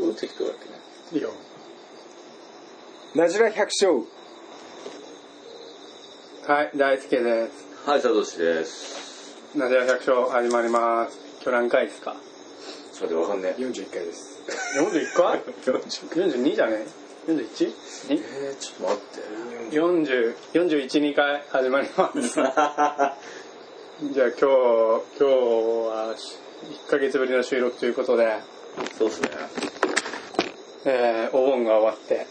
どう適当だっけね。いいよ。ナジラ百姓。はい、大輔です。はい、サトシです。ナジラ百姓始まります。今日何回ですか？ちょっと待って、わかんねえ。41回です。41回 ?42 じゃね 41? え？ー、ちょっと待って。40、41、2回始まります。じゃあ今日、今日は1ヶ月ぶりの収録ということで、そうっすね。えー、お盆が終わって、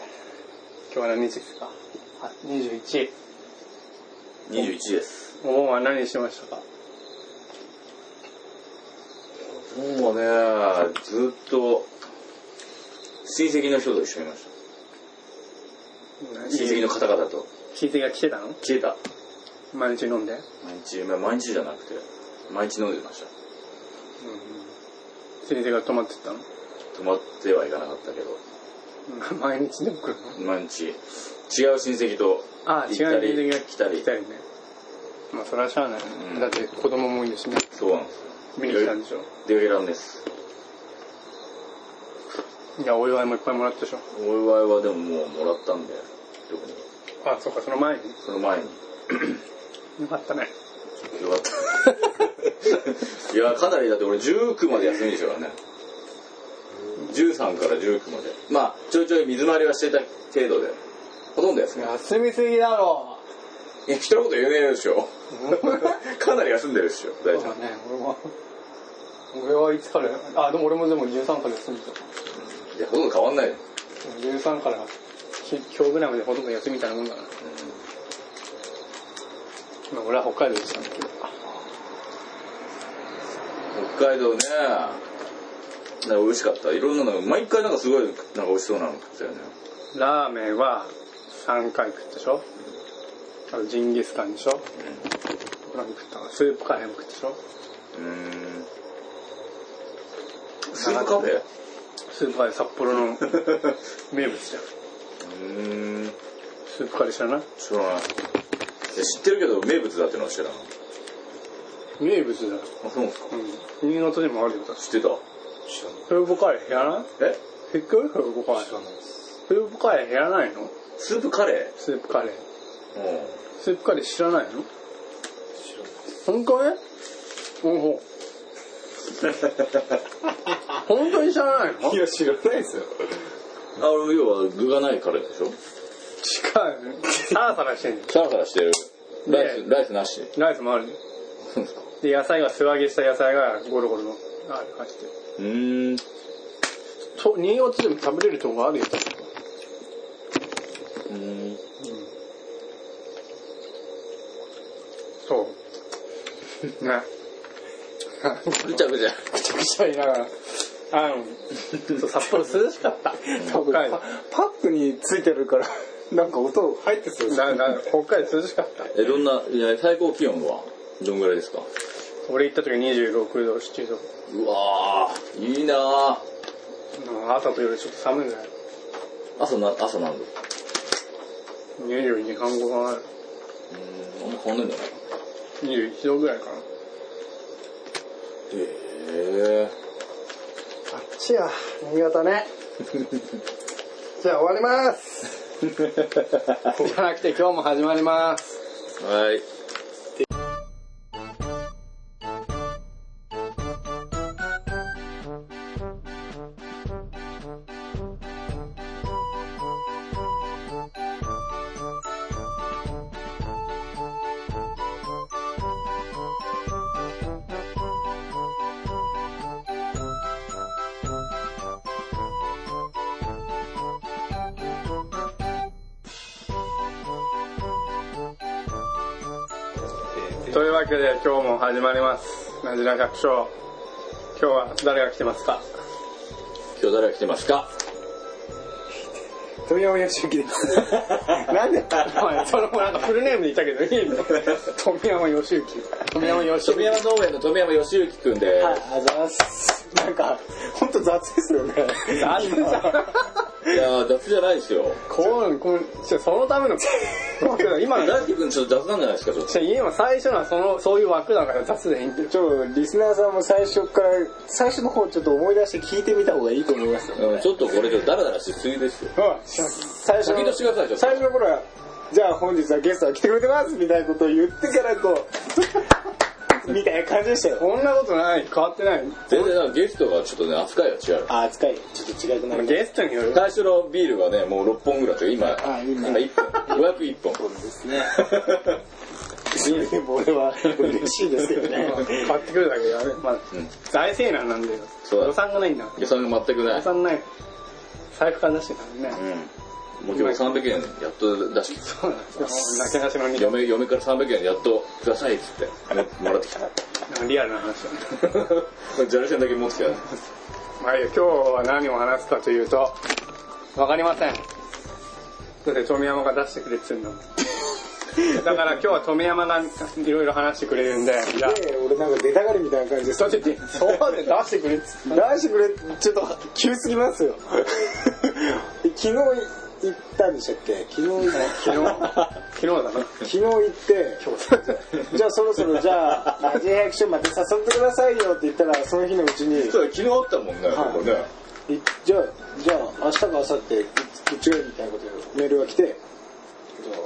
今日は何日ですか？あ ?21。21です。お盆は何してましたか？もうね、ずっと、親戚の人と一緒にいました。親戚の方々と。親戚が来てたの？消えた。毎日飲んで？毎日、まあ毎日じゃなくて、毎日飲んでました。親戚が泊まってったの？泊まってはいかなかったけど、毎日でも来るの。毎日、違う親戚とあ違う行ったり親戚が来たり。来たり。ねまあそれはしゃあない、うん。だって子供もいるしね。そうなんです。よ。見に来たんでしょ。出かけらんです。いやお祝いもいっぱいもらったでしょ。お祝いはでももうもらったんで、特に。あそっかその前に。その前に。よかったね。よかった。いや、かなりだって俺19まで休みでしょうからね。13から19まで。まあ、ちょいちょい水回りはしてた程度で。ほとんど休み。休みすぎだろいや、人のこと言えねえでしょ。かなり休んでるでしょ、大ちゃん。そうだね俺は俺はいつから？あでも俺もでも13から休みだいや、ほとんど変わんないよ。13からき今日ぐらいまでほとんど休みみたいなもんだな、まあ俺は北海道でしたんだけど北海道ね、美味しかった。いろんなの、毎回なんかすごい、なんか美味しそうなの食ったよね。ラーメンは3回食ったでしょ？あとジンギスカンでしょ？何食ったかスープカレーも食ったでしょ？うーん。スープカフェスープカレー札幌の 名物じゃんうーん。スープカレー知らない？知らない。知ってるけど、名物だってのは知らない。名物だよ、あ、そうですか？うん、新潟でもあるよ知ってた？知らない。スープカレー知らないえ？知ってるスープカレー知らないです。スープカレー知らないの？スープカレスープカレーーうん。スープカレー知らないの？知らない。本当ね？ほほ 本当に知らないの？いや、知らないですよ。あ、要は具がないカレーでしょ？違う サラサラしてんのサラサラしてる。ライねス、ライスなし？ライスもあるねそうですか。で野菜は素揚げした野菜がゴロゴロのある感じでうーん。と新潟でも食べれるとこあるよ。うーん。そう。ね。ぐちゃぐちゃ。くちゃくちゃ言いながら。あのそう札幌涼しかった。北海道。パックについてるから、なんか音入ってそうです。だだ北海道涼しかった。え、どんな、いや、最高気温はどんぐらいですか？俺行った時26度7度うわー、いいなー。うん朝と夜ちょっと寒いんだよ朝な、朝何度22半後がうーん、あんま変わんないんだね。21度ぐらいかなへえあっちや新潟ね じゃあ終わります じゃなくて今日も始まりますー。はい。始まります。なじら百姓。今日は誰が来てますか？今日誰が来てますか？富山義行です。なんで？それもなんかフルネームで言ったけどいいの？富山義行富山義行富山農園の富山義行くんで、あざーす。なんか、ほんと雑ですよね。あんたいやー、雑じゃないですよ。こう、こう、ちょそのための、今の、大輝くんちょっと雑なんじゃないですか、ちょっと。今最初のはその、そういう枠だから雑でいいんだよ。ちょっとリスナーさんも最初から最初の方ちょっと思い出して聞いてみた方がいいと思いますよ、うんちょっとこれちょっとダラダラしすぎですよ。最初の先としてください、ちょっと。最初の頃はじゃあ本日はゲストが来てくれてますみたいなことを言ってからこう みたいな感じでしたよこんなことない、変わってない。全然なんかゲストがちょっとね、扱いが違う。あ扱いちょっと違くなるゲストによる。最初のビールがね、もう6本ぐらいあって、今、あ今今1本。予約1本。そうですね 俺は嬉しいですけどね買ってくるだけでやべ。まあ、大生難なんだよ。そうだ予算がないんだ。予算が全くない。予算ない。財布から出してたね。うん。もう今日300円やっと出してきた。そうなんですよ。なけなしのに、嫁、嫁から300円やっとくださいっつって、ももらってきた。リアルな話だね。だけ持ってきたよ。まあいいや、今日は何を話すかというと、わかりません。だって富山が出してくれって言うんだもん。だから今日は富山がいろいろ話してくれるんで、じゃあ、で俺なんか出たがりみたいな感じですそうやって、そうで出してくれっつって。出してくれちょっと急すぎますよ 昨日行ったんでしたっけ？昨日行っ昨日、昨日だな。昨日行って。じゃあそろそろじゃあアジア百姓また誘ってくださいよって言ったらその日のうちに。そうだ、昨日あったもんね、はい。ここね。いじゃあじゃあ明日か明後日どっちがいいみたいなことでメールが来て。じゃあ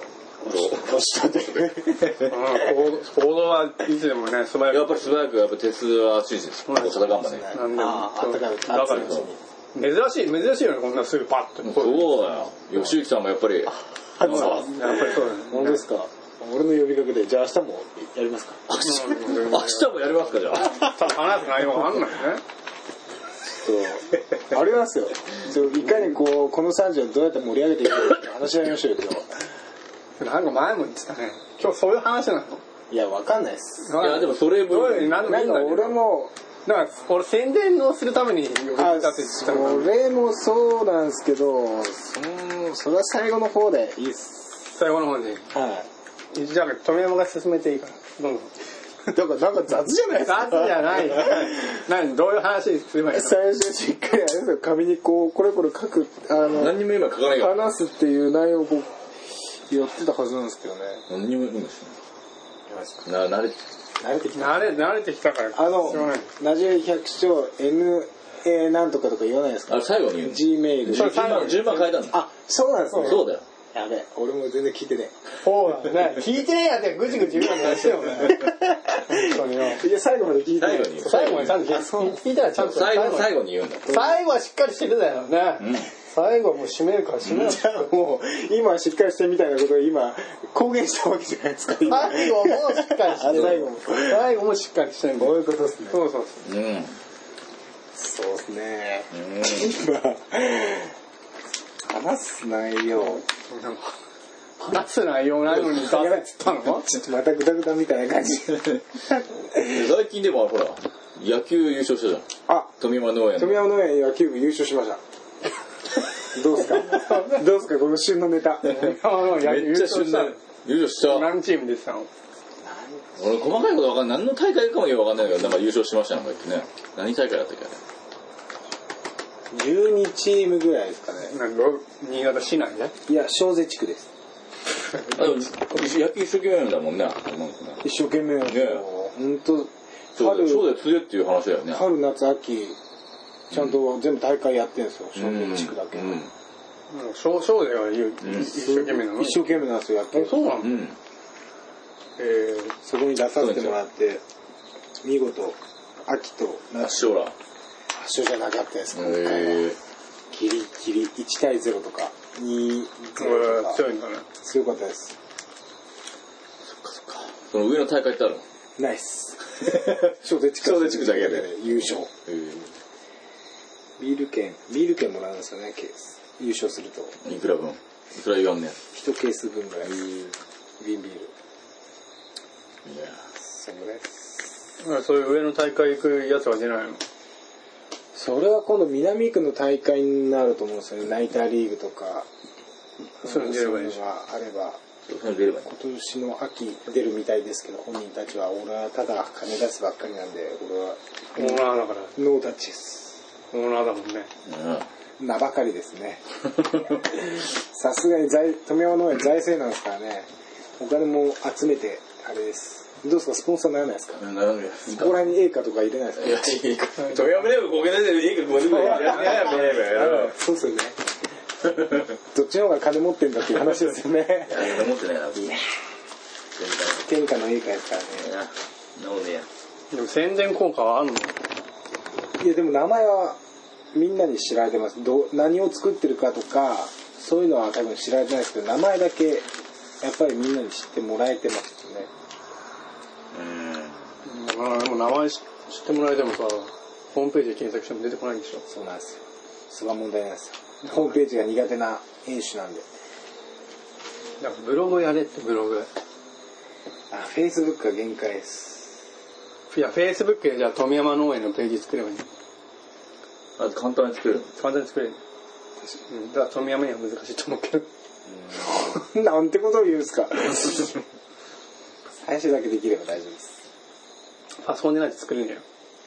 明日で。うん行動はいつでもね、素早く。やっぱり素早く、やっぱ鉄は熱いです。大阪ガンバね。なんでも。あああったかいうちに珍しい、珍しいよね、こんなすぐパッと。そうだよ。吉行さんもやっぱり、やっぱりそうだね。本当ですか？俺の呼びかけでじゃあ明日もやりますか？明日もやりますか、じゃあ。さ話す内容があんのよね。そうありますよそういかにこうこの3時をどうやって盛り上げていくかって話し合いましょうよ今日なんか前も言ってたね。今日そういう話なの？いやわかんないですいや、でもそれ分、なか俺もだから、俺宣伝をするために呼び立てあてたそのれもそうなんですけどそのそれは最後の方でいいです最後の方に。はいじゃあ、富山が進めていいから。どうぞ。だからなんか雑じゃないですか？雑じゃないよ。何？どういう話すればいいの？最初しっかりあれですよ紙にこうこれこれ書くあの何にも今書かないから。話すっていう内容をこうやってたはずなんですけどね何にも今しない。な、慣れて慣れてきた慣れ、慣れてきたから。あのないラジオ百姓 NA なんとかとか言わないですか？あれ最後に言うの？G メールそれ順番、順番変えたんだ。あそうなんですねそうだよ。やべえ俺も全然聞いてねそうだね。聞いてねえやってぐちぐち言うの出して よ。いや最後まで聞いて最後に。最後までちゃんと聞い聞いたらちゃんと。最後、最後に言うんだ。最後はしっかりしてるだよね。最後はもう締めるから締める。じゃあもう今しっかりしてみたいなことを今公言したわけじゃないですか今 最後もしっかりして最後も最後もしっかりしてる。こういうことですねそうそうそう。うん。そうですねうん。今話す内容なんか話す内容ないのに出せっつったのちょっとまたグダグダみたいな感じ最近でもほら、野球優勝したじゃん。あ富山農園の。富山農園野球部優勝しましたどうですか？どうですか？この旬のネタめっちゃ旬だ。優勝した。何チーム出てたの？俺細かいことわかんない。何の大会かもよくわかんないけど、なんか優勝しましたなんか言ってね。何大会だったっけ？あれ。12チームぐらいですかねなんろ新潟市内で？いや小瀬地区ですあでも野球一生懸命だもんね。一生懸命ね本当そうだよ、そうだ春よ、釣れっていう話だよね。春夏秋ちゃんと全部大会やってるんですよ。小瀬地区だけ。うん。少々では言う一生懸命なの？一生懸命なんですよ野球そうなの？うん。えそこに出させてもらって見事秋と圧勝ら。発祥じゃなかったです今回は。ギリギリ1対0とか2-0ーとか。強いんだね。強かったです。その上の大会ってあるの？ナイス小瀬地区小瀬地区だけで。優勝。へビール券ビール券もらうんですよねケース。優勝すると。え。いくら分？いくら言わんね1ケース分ぐらい。瓶ビール。いや。そうです。ーそういう上の大会行くやつは出ないの？それは今度南区の大会になると思うんですよね。ナイターリーグとか。そういうの出ればいいし。そういうのがあれば。それ出ればいい。今年の秋出るみたいですけど本人たちは。俺はただ金出すばっかりなんで俺は。オーナーだから。ノータッチですオーナーだもんね名ばかりですね。さすがに財、富山農園財政なんですからね。お金も集めて、あれです。どうですか？スポンサーにならないですか？そこら辺に映画とか入れないですか？いや、いいか。富山ネームごめんなさい、いいか、ごめんなさい。いやいや、ごめんなさい。そうっすよね。どっちの方が金持ってんだっていう話ですよね。いや、持ってないな。全天下の映画やからね。なおねや。でも宣伝効果はあんの？いやでも名前はみんなに知られてますどう何を作ってるかとかそういうのは多分知られてないですけど名前だけやっぱりみんなに知ってもらえてますよねうん。まあでも名前知ってもらえてもさ、ホームページで検索しても出てこないんでしょ。そうなんですよそれが問題なんですよホームページが苦手な編集なんでだからブログやれってブログ。あフェイスブックが限界ですいや、Facebook でじゃあ富山農園のページ作ればいいの。あと簡単に作れるの？簡単に作れる。うん、だから富山には難しいと思うけど。なんてことを言うんですか 最初だけできれば大丈夫ですパソコンでないと作れるんだよ。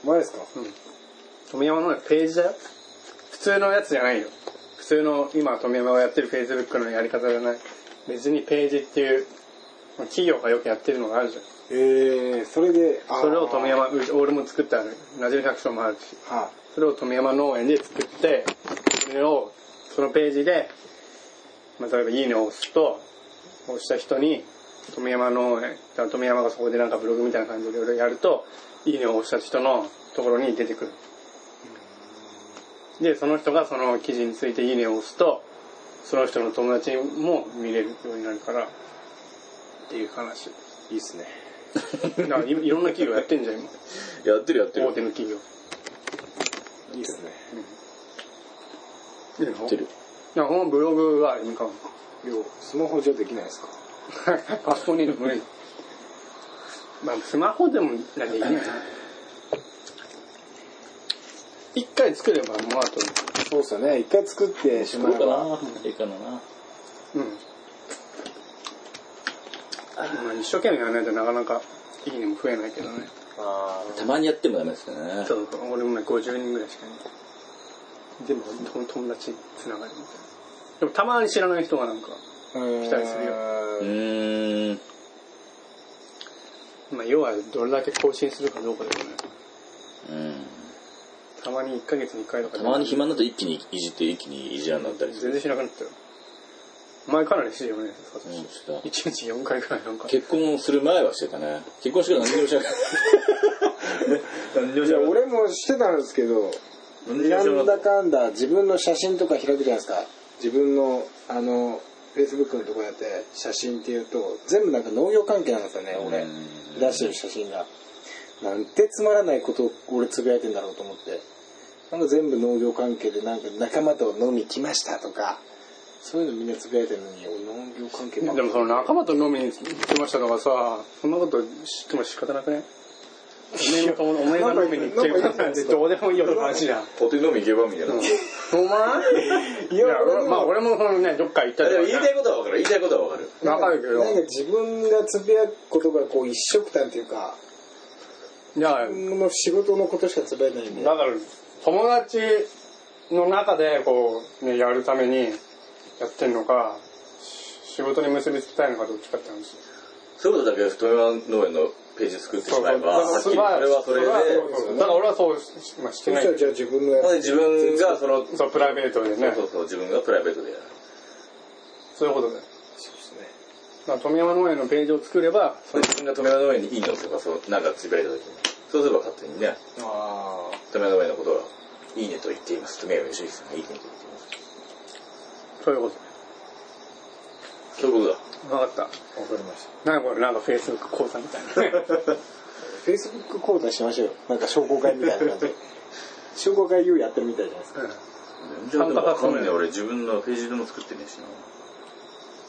マジですか？うん。富山農園ページだよ。普通のやつじゃないよ。普通の今富山がやってる Facebook のやり方じゃない。別にページっていう、企業がよくやってるのがあるじゃん。えー、それでそれを富山、俺も作ってある。ナジル百姓もあるし。はそれを富山農園で作って、それを、そのページで、まあ、例えばいいねを押すと、押した人に、富山農園、富山がそこでなんかブログみたいな感じでいろいろやると、いいねを押した人のところに出てくる。で、その人がその記事についていいねを押すと、その人の友達も見れるようになるから、っていう話。いいっすねいろんな企業やってんじゃん、今。やってるやってる。大手の企業。いいっすねややってる。いや、このブログは、いいかも。いやスマホじゃできないですか？パソコンにいるの無理。まあ、スマホでもなんでいいね。一回作れば、もうあと、そうっすよね一回作ってしまえば。いいかな？うん。まあ、一生懸命やらないとなかなか、いいねも増えないけどね。たまにやってもダメですね。そう俺もね、50人ぐらいしかいない。でも、と友達につながるみたいな。でも、たまに知らない人がなんか、来たりするようーん。まあ、要はどれだけ更新するかどうかだよね。うん。たまに1ヶ月に1回とかでたまに暇になると一気にいじって一気にいじらになったりする。全然しなくなったよ。前かなりしてるよね、サトシうんした1日4回くらいなんか。結婚する前はしてたね。結婚してから何にもしなかった。何にもしなかっ俺もしてたんですけどなんだかんだ自分の写真とか開くじゃないですか自分のあのフェイスブックのとこやって写真っていうと全部なんか農業関係なんですよねた。俺うん出してる写真がなんてつまらないことを俺つぶやいてんだろうと思ってなんか全部農業関係でなんか仲間と飲み来ましたとかそういうのみんなつぶやいてるのに俺農業関係ばっかでもその仲間と飲みに来ましたとかさ、そんなこと知っても仕方なくねおめえの友おめえが飲みに来てるからってどうでもいいよって話じゃん。ポテ飲み行けばみたいな。お前いや、俺まあ俺もそのね、どっか行ったり言いたいことはわかる。言いたいことはわかる。わかるけど。なんか自分がつぶやくことがこう一色単っていうかいや、自分の仕事のことしかつぶやいてないんでだから友達の中でこう、ね、やるためにやってんのかし仕事に結びつきたいのかどっちかって話。そういうことだけ富山農園のページ作ってしまえば、はっきりそれはそれで、だから俺はそうし、まあ、してない。じゃあ自分のやなので自分がその、そうそうプライベートでね。そうそう、自分がプライベートでやる。そういうことだよ。つですね。だから富山農園のページを作ればその自分が富山農園にいいのとか、そう、なんかつぶやいた時に、そうすれば勝手にね、あ富山農園のことは、いいねと言っています。富山義行さんがいいねと言っています。そういうこそ。ういうことだ。と分かった。あわかりました。なんかこれなんかフェイスブック講座みたいな。ね フェイスブック講座しましょうよ。なんか商工会みたいな感じで。商工会 U やってるみたいじゃないですか。全然でもわかんない。俺自分のページでも作ってねえしな。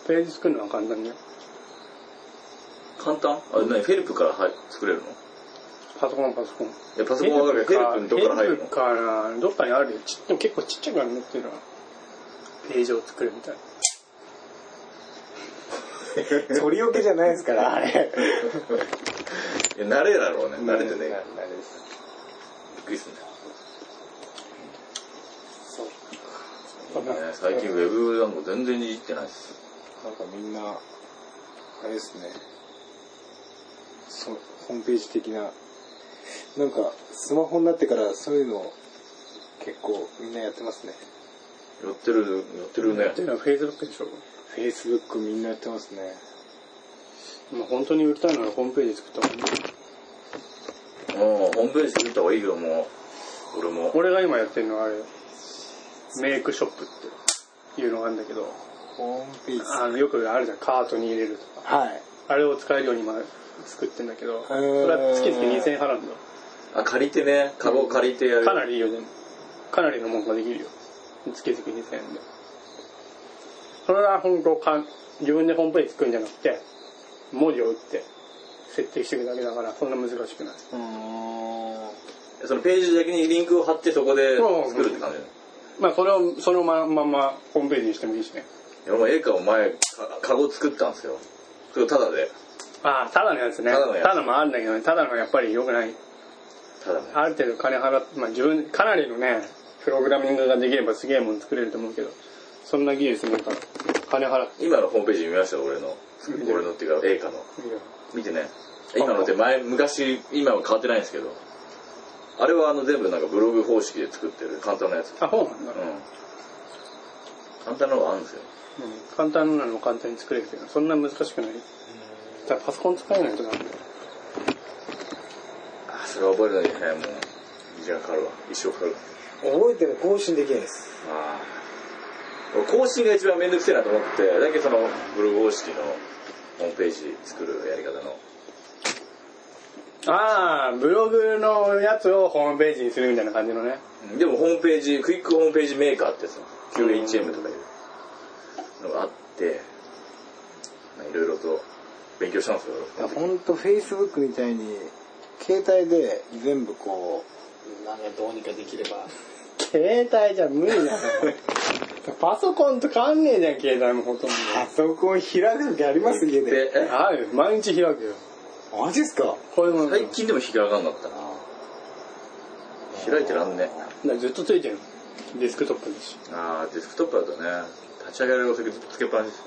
ページ作るのは簡単だよ簡単？あ、何？フェルプからはい作れるの？パソコンパソコン。いや、パソコンはフェルプにどっから入るの？ヘルプからどっかにあるよ。ちでも結構ちっちゃくなるのっていうのはページを作るみたいな 取り置きじゃないですからあれいや、慣れだろうね。慣れてね。慣れですびっくりするんだよ。そうね最近ウェブなんか全然いじってないっす。なんかみんな、あれですね。そホームページ的な、なんかスマホになってからそういうの結構みんなやってますね。やってる、やってるね。って。いうのは Facebook でしょ。Facebook みんなやってますね。まあ本当に売りたいならホームページ作った方がいいうん、ホームページ作った方がいいけども、俺も。俺が今やってるのはあれ。メイクショップっていうのがあるんだけど。ホームページ。あのよくあるじゃん。カートに入れるとか。はい。あれを使えるように今作ってんだけど。それは月々2000円払うんだよあ、借りてね、カゴ借りてやる。かなりいいよねかなりのもんができるよ月々2000円で。それは本当か自分でホームページ作るんじゃなくて文字を打って設定していくだけだからそんな難しくない。そのページだけにリンクを貼ってそこで作るって感じだよまあそれをそのまままホームページにしてもいいしね。いや俺も絵を前、かカゴ作ったんですよ。それタダで。ああただのやつね。ただのやつ。ただもあるんだけどね。ただのやっぱり良くない。タダで。ある程度金払って、まあ、自分かなりのねプログラミングができればすげえもん作れると思うけどそんな技術ないから金払って今のホームページ見ました？俺の。俺のっていうか、映画の。見てね。今のって前、昔、今は変わってないんですけど。あれはあの全部なんかブログ方式で作ってる簡単なやつ。あそうなんだ、うん。簡単なのがあるんですよ。うん簡単なのも簡単に作れるけどそんな難しくないだからパソコン使えないとダメだよあ、それは覚えるのにね、もう、時間かかるわ。一生かかるわ。覚えても更新できないです。ああ。更新が一番めんどくせえなと思って、だけどそのブログ方式のホームページ作るやり方の。ああブログのやつをホームページにするみたいな感じのねでもホームページ、クイックホームページメーカーってやつ QHM とかいうのがあって、まあいろいろと勉強したんですよ。ほんと Facebook みたいに、携帯で全部こう、なんかどうにかできれば。携帯じゃ無理だよ。パソコンと変わんねえじゃん携帯もほとんど。パソコン開く時あります家で。で、え？あるよ毎日開くよ。マジっすか？これも。最近でも引き上がんなかった。な。開いてらんね。ずっとついてる。デスクトップだし、ああ、デスクトップだとね、立ち上げられる遅くずっとつけっぱなし。です。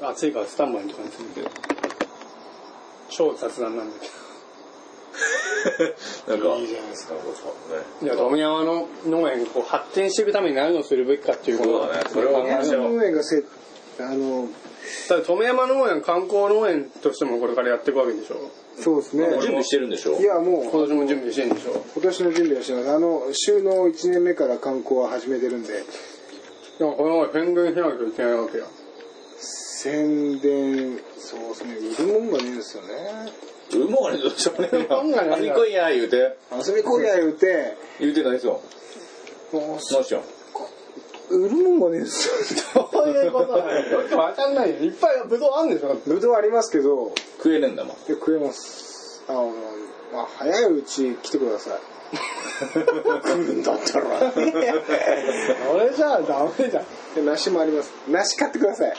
まあ、暑いからスタンバイとかにするけど。超雑談なんだけ なんか、いいじゃないですか。ね。どいや富山の農園がこう発展していくために何をするべきかっていうことそうだね。それは農園がせ、あの、ただ富山農園観光農園としてもこれからやっていくわけでしょ。そうですね。準備してるんでしょ？いや、もう、今年も準備してんでしょ。今年の準備はしてます。あの、週の1年目から観光は始めてるんで、でもこの宣伝しなきゃいけないわけよ宣伝、そうですね、売るもんがねえんですよね。うもね、どうしよ。遊び来いや、言うて。遊び来いや言うて、言うてないですよ。もう何しよ売るもんがねえすよ。どういうことだよよくわかんないよいっぱいブドウあるんでしょぶどうありますけど、食えねえんだもん。で食えます。あの、まあ、早いうち来てください。来るんだったら。それじゃあダメじゃんで梨もあります。梨買ってください。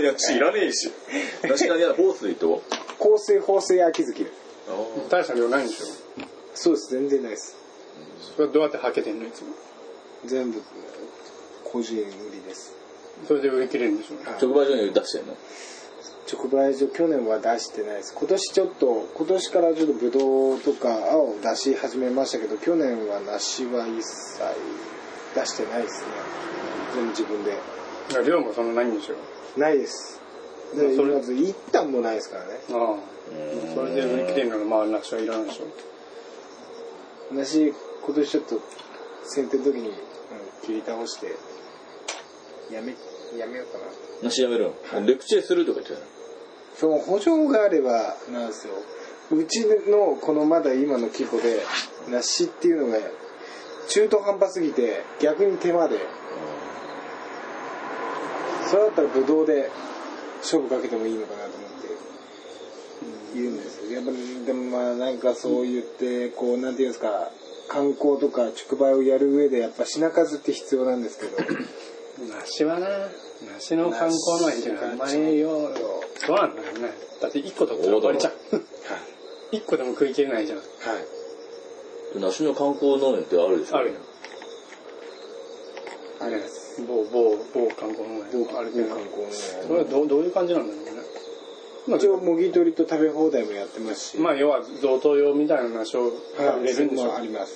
いや、知らねえし。確かに、ホースで言っとこ香水、芳水、秋月。う。大した量ないんでしょそうです、全然ないです。それはどうやってはけてんのいつも？全部、個人売りです。それで売り切れるんでしょ直売所に出してんの？直売所、去年は出してないです。今年ちょっと、今年からちょっとブドウとかを出し始めましたけど、去年は梨は一切出してないですね。全部自分で。量もそんなないんでしょないです。まあそれでまず一旦もないですからね。ああそれで売り切れるならまあ梨はいらないでしょ梨、今年ちょっと先手の時に、うん、切り倒して、やめ、やめようかな。梨やめるのレクチェするとか言ってたその補助があればなんですよ。うちのこのまだ今の規模で梨っていうのが中途半端すぎて逆に手間で。それだったらブドウで勝負かけてもいいのかなと思って。言うんですやっぱりでもまあなんかそう言ってこうなんていうんですか観光とか直売をやる上でやっぱ品数って必要なんですけど。梨はな梨の観光農園っていう。のはあんまりよどうなんだろうね。だって1個とか終わりじゃん。1個でも食い切れないじゃん。はい。梨の観光農園ってあるでしょ？あるよ。あります。某某某観光農園某あるけど。観光それはどうどういう感じなんだろうね。まあ一応もぎ取りと食べ放題もやってますし。まあ要は贈答用みたいな賞がはい売れるんでしょそれもあります。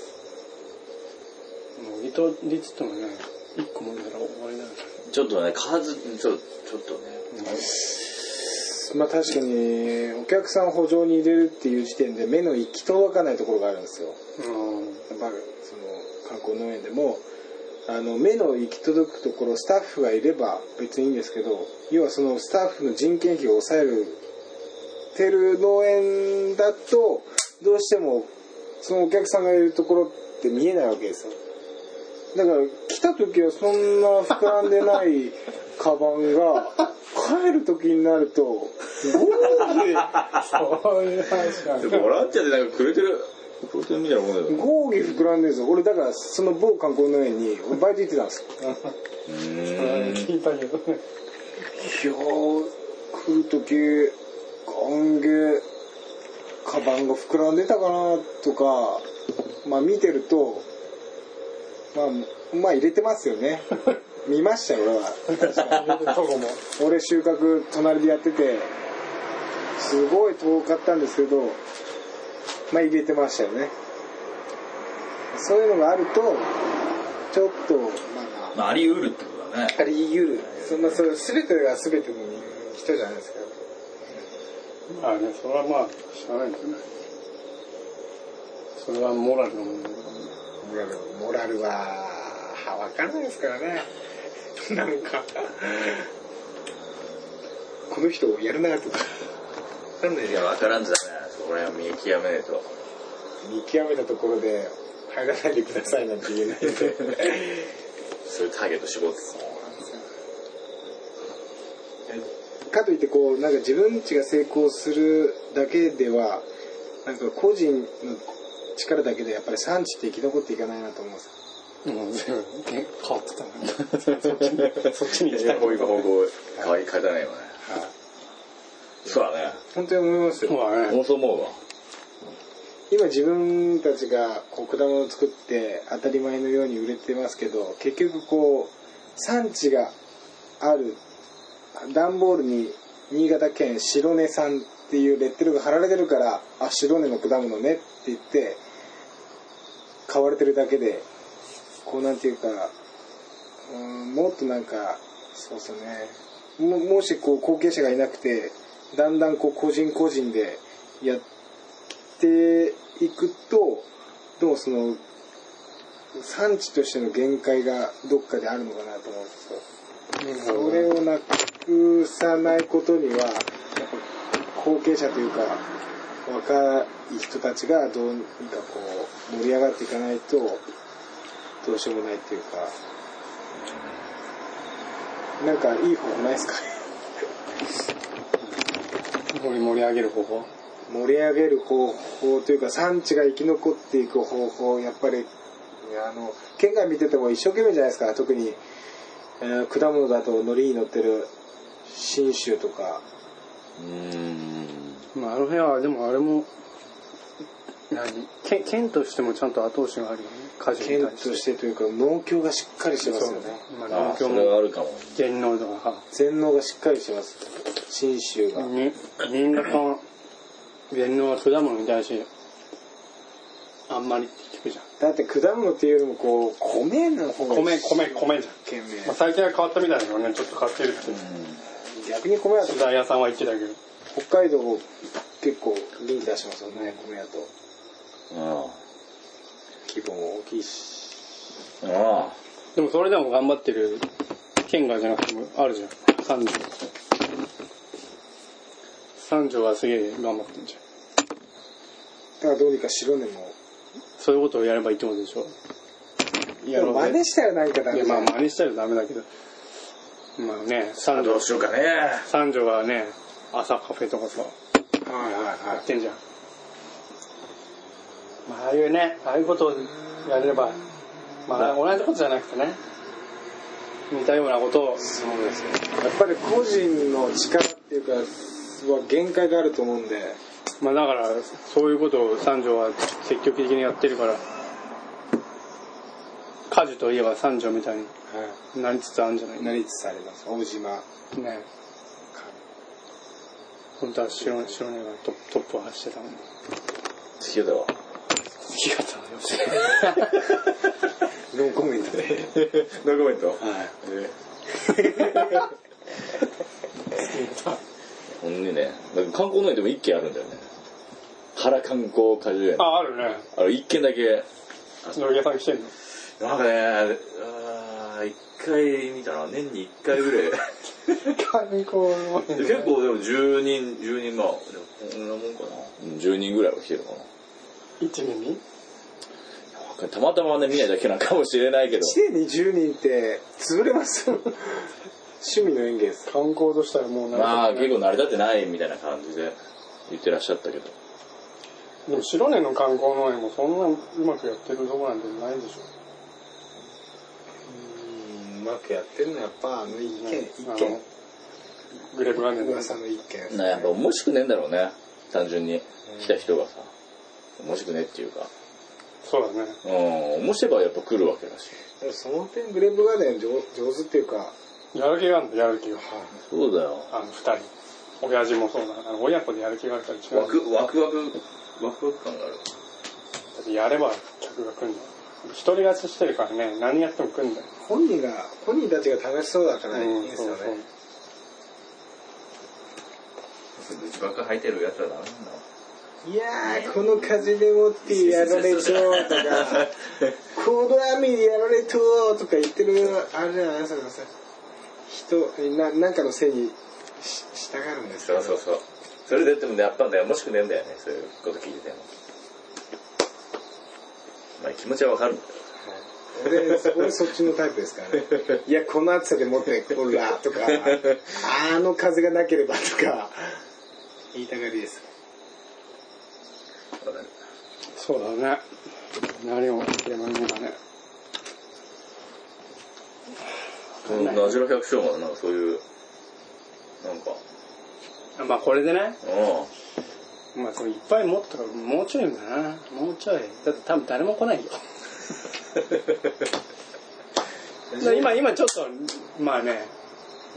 もう糸率ってもね一個もんだら終わりなんだちょっとね数ちょちょっとね。まあ確かにお客さんを補助に入れるっていう時点で目の行き届かないところがあるんですよ。うんやっぱその観光農園でもあの目の行き届くところスタッフがいれば別にいいんですけど要はそのスタッフの人件費を抑えるてる農園だとどうしてもそのお客さんがいるところって見えないわけですよだから来た時はそんな膨らんでないカバンが帰る時になるとゴーでそういう話かでボランティアでなんかくれてるくれてるみたいなもんだよ。合議膨らんでるんですよ俺だからその某観光農園に俺バイト行ってたんですよ。聞いたけど。ねいやー来る時歓迎カバンが膨らんでたかなとかまあ見てるとまあまあ入れてますよね。見ましたよ俺は。も俺収穫隣でやっててすごい遠かったんですけどまあ入れてましたよね。そういうのがあるとちょっとまあまああり得るってことだね。あり得る。そんなそれ全てが全ての人じゃないですか。まあねそれはまあしゃあないんですよね。それはモラルの問題モラルモラルはは分かんないですからね。なんか。この人やるなとか。分かんないいや分からんずだねそこら辺は見極めないと。見極めたところで入らないでくださいなんて言えないんで。そういうターゲット絞って。かといってこうなんか自分ちが成功するだけではなんか個人の力だけでやっぱり産地って生き残っていかないなと思うんですよ。もう全部変わってたねそっちにそっちに行きたい。こういう方向変わり変えたね今ねそうだね。本当に思いますよ。思うわ。今自分たちがこう果物を作って当たり前のように売れてますけど結局こう産地がある段ボールに新潟県白根さんっていうレッテルが貼られてるからあ白根の果物ねって言って買われてるだけでこうなんていうかうんもっとなんかそうそうねももしこう後継者がいなくてだんだんこう個人個人でやっていくとどうもその産地としての限界がどっかであるのかなと思うんですよ。それをなくさないことにはやっぱ後継者というか若人たちがどうにかこう盛り上がっていかないとどうしようもないっていうか。なんかいい方法ないですかね？盛 り盛り上げる方法。盛り上げる方法というか産地が生き残っていく方法。やっぱりあの県外見てても一生懸命じゃないですか。特に、えー果物だと海苔に乗ってる信州とか。うーん。まああの辺はでもあれも何県県としてもちゃんと後押しがあるよね。果樹に県対してとしてというか農協がしっかりしてますよね。まあああそ農協も。れはあるかも。全農とか。全農がしっかりしてます。信州が、に新潟の全農は果物に対してあんまりって聞くじゃん。だって果物っていうよりもこう米の方が米米米じゃん、懸命。まあ、最近は変わったみたいだけどね。ちょっと変わってるって。逆に米は取材屋さんは言ってたけど。北海道結構元気出しますよね米だと。あ規模も大きいし。ああ。でもそれでも頑張ってる県外じゃなくてもあるじゃん。三条。三条はすげえ頑張ってんじゃん。だからどうにか白根も。そういうことをやればいいってことでしょ。でも真似したらなんかダいやまあ真似したらダメだけど。まあね三条。どうしようかね。三条はね朝カフェとかさはいはいやはってんじゃんまあああいうねああいうことをやれればまあ同じことじゃなくてね似たようなことをいそうですねやっぱり個人の力っていうかは限界があると思うんでまあだからそういうことを三条は積極的にやってるから果樹といえば三女みたいにはなりつつあるんじゃない？い。なりつつあります。大島。ね本当は白白根がトップトップを走ってたのに好きだわ。好きだったのよノーコメントで。ノーコメントはい。ほんにね、なんか観光農園でも一軒あるんだよね。原観光果樹園。あああるねの、一軒だけ、野毛さん来てんのなんかね、一回見たな、年に一回ぐらい。観光の結構でも10人、10人まあ、こんなもんかな。うん10人ぐらいは来てるかな。一年に？たまたまね、見ないだけなのかもしれないけど。1年に10人って潰れます趣味の園芸です。観光としたらもうまあ結構成り立ってないみたいな感じで言ってらっしゃったけど。でも白根の観光農園もそんなうまくやってるとこなんてないでしょうまくやってるのはやっぱあの一軒、一軒。グレープガーデンの噂の一軒。なやっぱ面白くねえんだろうね。単純に。来た人がさ。面白くねえっていうか。そうだねうん、面白いばやっぱ来るわけだし。でもその点グレープガーデン上上手っていうか、やる気があるんだやる気がそうだよ。あの二人親父もそうだあの親子でやる気があるから違うワクワクワク、ワクワク感がある。だってやれば客が来るんだよ一人勝ちしてるからね何やっても来るんだよ本人が、本人たちが楽しそうだからいいうんんですよね。内ばっか履いてるやつはダメなんだ。いやー、この風でもってやられととか、この雨でやられととか言ってる、あれじゃないですかさ、人、ななんかのせいにし従うんですよ。そうそうそう。それででもね、やっぱね、面白くねえんだよね、そういうこと聞いてても。まあ気持ちはわかるんだよ。俺、俺そっちのタイプですからね。いや、この暑さでもってこらとか、あの風がなければとか、言いたがりです。そうそうだね。何を言えばいいのかね。うんナジラ百姓もなんかそういう、なんか、まあこれでね。うまあこれいっぱい持ったからもうちょいだな。もうちょい。だって多分誰も来ないよ。今今ちょっとまあね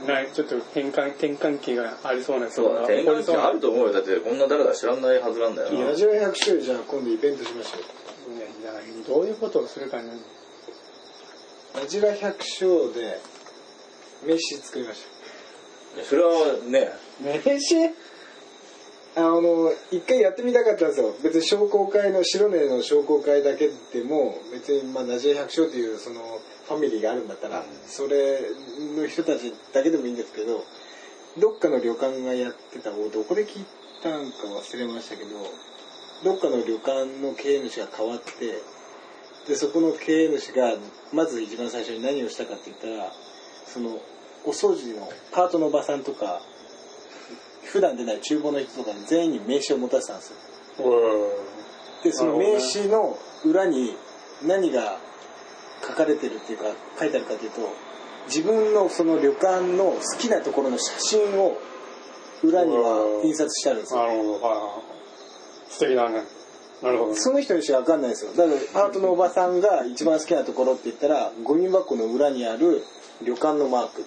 なちょっと転換転換期がありそうなそう。転換期あると思うよ。だってこんな誰だ知らないはずなんだよな。ラジオ百姓じゃあ今度イベントしましょう。ねだからどういうことをするかねラジラ百姓で飯作りましょそれはね、飯う。あの、一回やってみたかったんですよ。別に商工会の、白根の商工会だけでも、別にまあラジラ百姓っていうそのファミリーがあるんだったら、それの人たちだけでもいいんですけど、どっかの旅館がやってたを、どこで聞いたんか忘れましたけど、どっかの旅館の経営主が変わって、で、そこの経営主が、まず一番最初に何をしたかって言ったら、その、お掃除のパートのおばさんとか、普段出ない厨房の人とかに全員に名刺を持たせたんですよ。で、その名刺の裏に何が書かれてるっていうか、書いてあるかというと、自分のその旅館の好きなところの写真を裏には印刷してあるんですよ。なるほど素敵だねなるほどその人にしかわかんないですよ。だからパートのおばさんが一番好きなところって言ったら、ゴミ箱の裏にある旅館のマーク。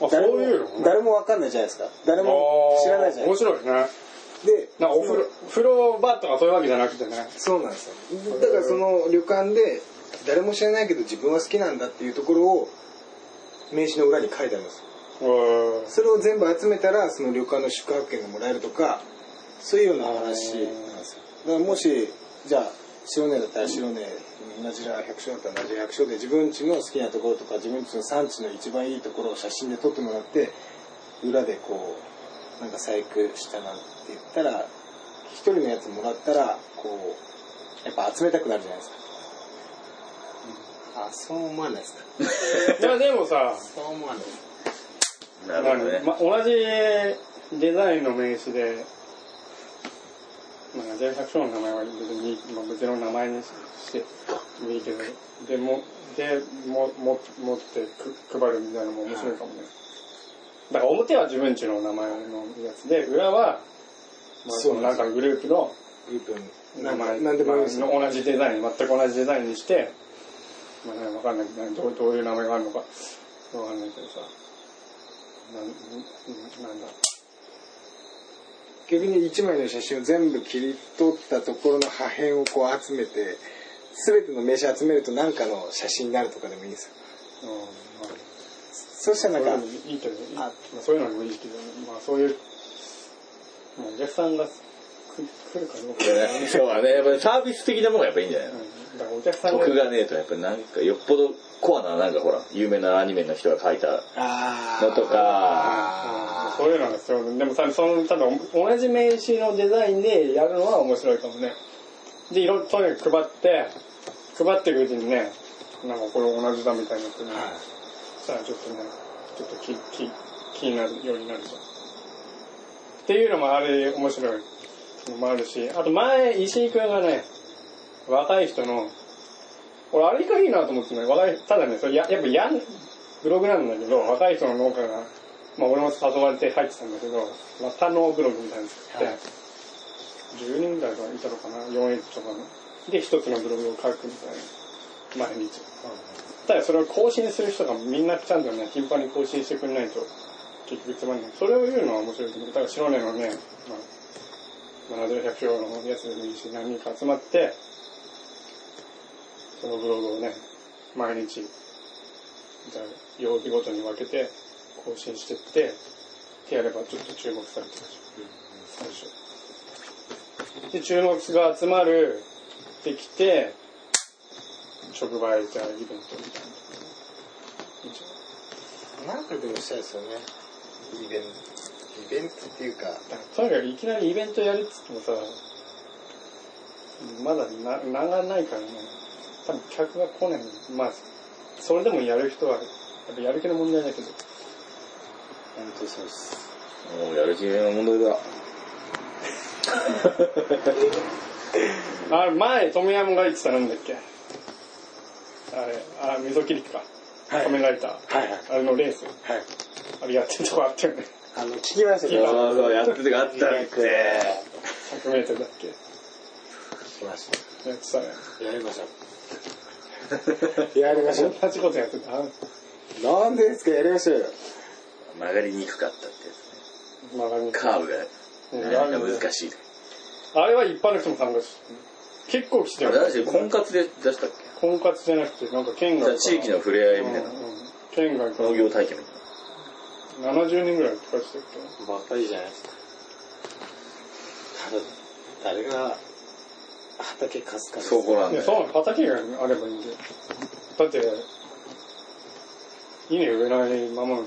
あそう誰もいうの？誰もわかんないじゃないですか。誰も知らないじゃない面ですか。白いねで、なんかお風呂風呂場とかそういうわけじゃなくてねそうなんですよ。だからその旅館で誰も知らないけど自分は好きなんだっていうところを名刺の裏に書いてあります。うんそれを全部集めたらその旅館の宿泊券がもらえるとかそういうような話なんですよ。だからもしじゃあ白根だったら白根、ナジラ百姓だったらナジラ百姓で自分家の好きなところとか自分家の産地の一番いいところを写真で撮ってもらって裏でこうなんか細工したなんて言ったら一人のやつもらったらこうやっぱ集めたくなるじゃないですか。あそう思わないですか。いやでもさそう思わないですか。なるほどね。ま、同じデザインの名刺で、まあ、ジェイ百姓の名前は別に、まあ、別の名前にしてもいいけど、でも、で、も、も、持ってく配るみたいなのも面白いかもね。だから表は自分家の名前のやつで、裏は、まあ、そのなんんかグループのグループ名前、なんでもいいですよ。まあ同じデザイン、全く同じデザインにして、まあね、わかんないけど、どういう名前があるのか、わかんないけどさ。なん、なんだ。逆に一枚の写真を全部切り取ったところの破片をこう集めて全ての名刺集めると何かの写真になるとかでもいいんですようん、まあ、そしたらなんかいいけど、いいあまあ、そういうのもいいけど、まあそういう、まあ、お客さんが来来るかどうか。ね そうだね。やっぱりサービス的なものがやっぱいいんじゃないの？うん、お客さんが得がねえとやっぱりなんかよっぽどコアななんかほら、有名なアニメの人が書いたあのとか、あそういうのが必要でもさその多分同じ名刺のデザインでやるのは面白いかもね。で色とにかく配って配っていくうちにねなんかこれ同じだみたいになってね、さあちょっとねちょっと気気気になるようになるじゃんっていうのもあれ面白いのもあるしあと前石井君がね若い人の俺あれがいいなと思ってね若いただねそれややっぱやんブログなんだけど若い人の農家がまあ俺も誘われて入ってたんだけど綿のブログみたいなの作って、はい。10人ぐらいがいたのかな4円とかの。で一つのブログを書くみたいな。毎日。ただそれを更新する人がみんなちゃんとね。頻繁に更新してくれないと結局つまんない。それを言うのは面白いけどだから白根のね、まあ、70、100票のやつでもいいし何人か集まってそのブログをね毎日曜日ごとに分けて更新してってってやればちょっと注目されてる。最初で注目が集まるってきて直売じゃあイベントみたいななんかでもしたいですよね。イベント。イベントっていうか。とにかくいきなりイベントやるっつってもさまだな名がないからね多分客が来ないまあそれでもやる人はやっぱやる気の問題だけど。本当そうです。もうやる気の問題だ。あ前富山が言ってたなんだっけ？あれあ溝切りか、はい。仮面ライター、はいはい。あれのレース。はい。あれやってるとこあったよねあの聞きましたけそうどそう、やっててあったって。100メートルだっけ？聞きましやってたね。たやりましょう やりましょう。同じことやってた。なんでですかやりましょうよ。曲がりにくかったってや曲がりつね。カーブがうん。なんか難しい。あれは一般の人も参加して結構来てあるれ何で婚活で出したっけ？婚活じゃなくてなんか県外地域の触れ合いみたいな。うん。うん県外農業体験みたいな。70人ぐらいって書いてた。っけバカいいじゃないですか。誰が畑貸すかですそこなんいや、だよ。そう畑があればいいんで。だって、稲植えないままの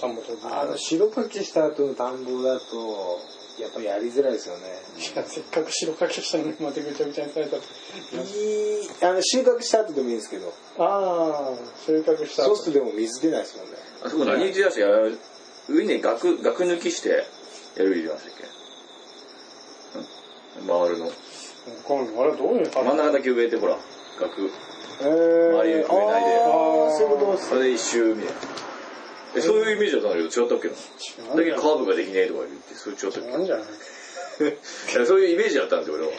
田んぼとか。あの白かきした後の田んぼだとやっぱりやりづらいですよねいや、せっかく白かけしたのにまたぐちゃぐちゃにされたら。いいあの収穫した後でもいいんですけどああ、収穫した後そうするとでも水出ないですもんねあそこ何？日だし、上にガク、ガク抜きしてやる言いましたっけ？ん？回るの。今度、あれどういう真ん中だけ植えてほら、ガク。えー周り植えないであーそういうことそれで一周みたいな。えそういうイメージだったんだけど違ったっけな。だけどカーブができねえとか言って、そういう違ったっけ？なんじゃない？そういうイメージだったんですよ、俺は。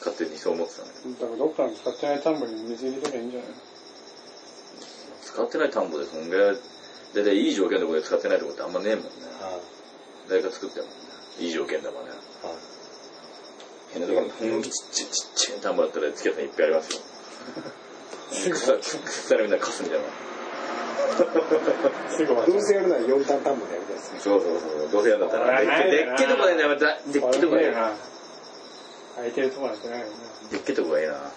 勝手にそう思ってたんだけど。だからどっかの使ってない田んぼに水入れときゃいいんじゃない？使ってない田んぼでそんぐらい、だいたいいい条件のところで使ってないところってあんまねえもんね。は誰か作ってるもんね。いい条件だもんね。いはい変なところにほんのちっちゃいちっちゃい田んぼだったら付き合ったらいっぱいありますよ。腐腐らみんなカスみたいな。どうせやるなら4単田んぼでやりたいですねそうそうそう。どうせやんだったら。でっけとこでね、また、でっけとこで。空いてるとこなんてないよね。でっけとこがいいな。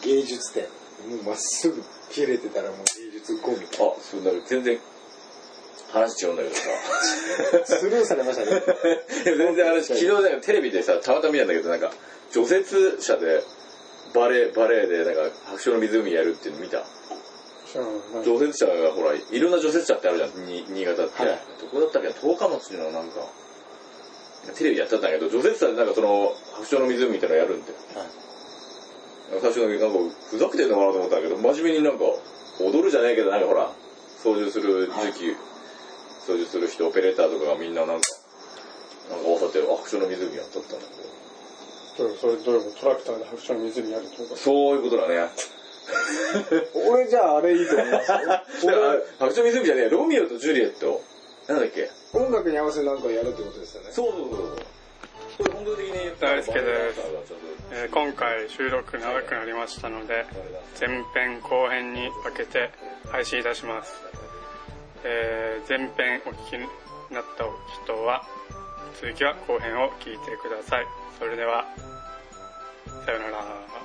芸術展もうまっすぐ切れてたらもう芸術ゴミあ、そう、なんか全然、話違うんだけどさ。スルーされましたね。全然話、昨日なんかテレビでさ、たまたま見たんだけど、なんか、除雪車で、バレー、バレーで、なんか、白鳥の湖やるっていうの見た？除雪車が、ほら、いろんな除雪車ってあるじゃん、に新潟って。はい。どこだったっけ？十日町のなんか、テレビでやってたんだけど、除雪車でなんかその、白鳥の湖みたいなのやるんだよ。なんか最初のなんか、ふざけてんのかなと思ったんだけど、真面目になんか、踊るじゃないけど、なんかほら、操縦する時期、操縦する人、オペレーターとかがみんななんか、なんか合わさって、白鳥の湖やっちゃったんだけど、どういうそれどういうことトラクターで白鳥の湖やるってことそういうことだね。俺じゃああれいいと思いますよ。だから白鳥湖じゃねえ、ロミオとジュリエット。なんだっけ？音楽に合わせてなんかやるってことですよね。そうそうそうそう。これ本当的に言った大輔ですえー今回収録長くなりましたので前編後編に分けて配信いたします、えー前編お聞きになった人は続きは後編を聞いてください。それではさようなら。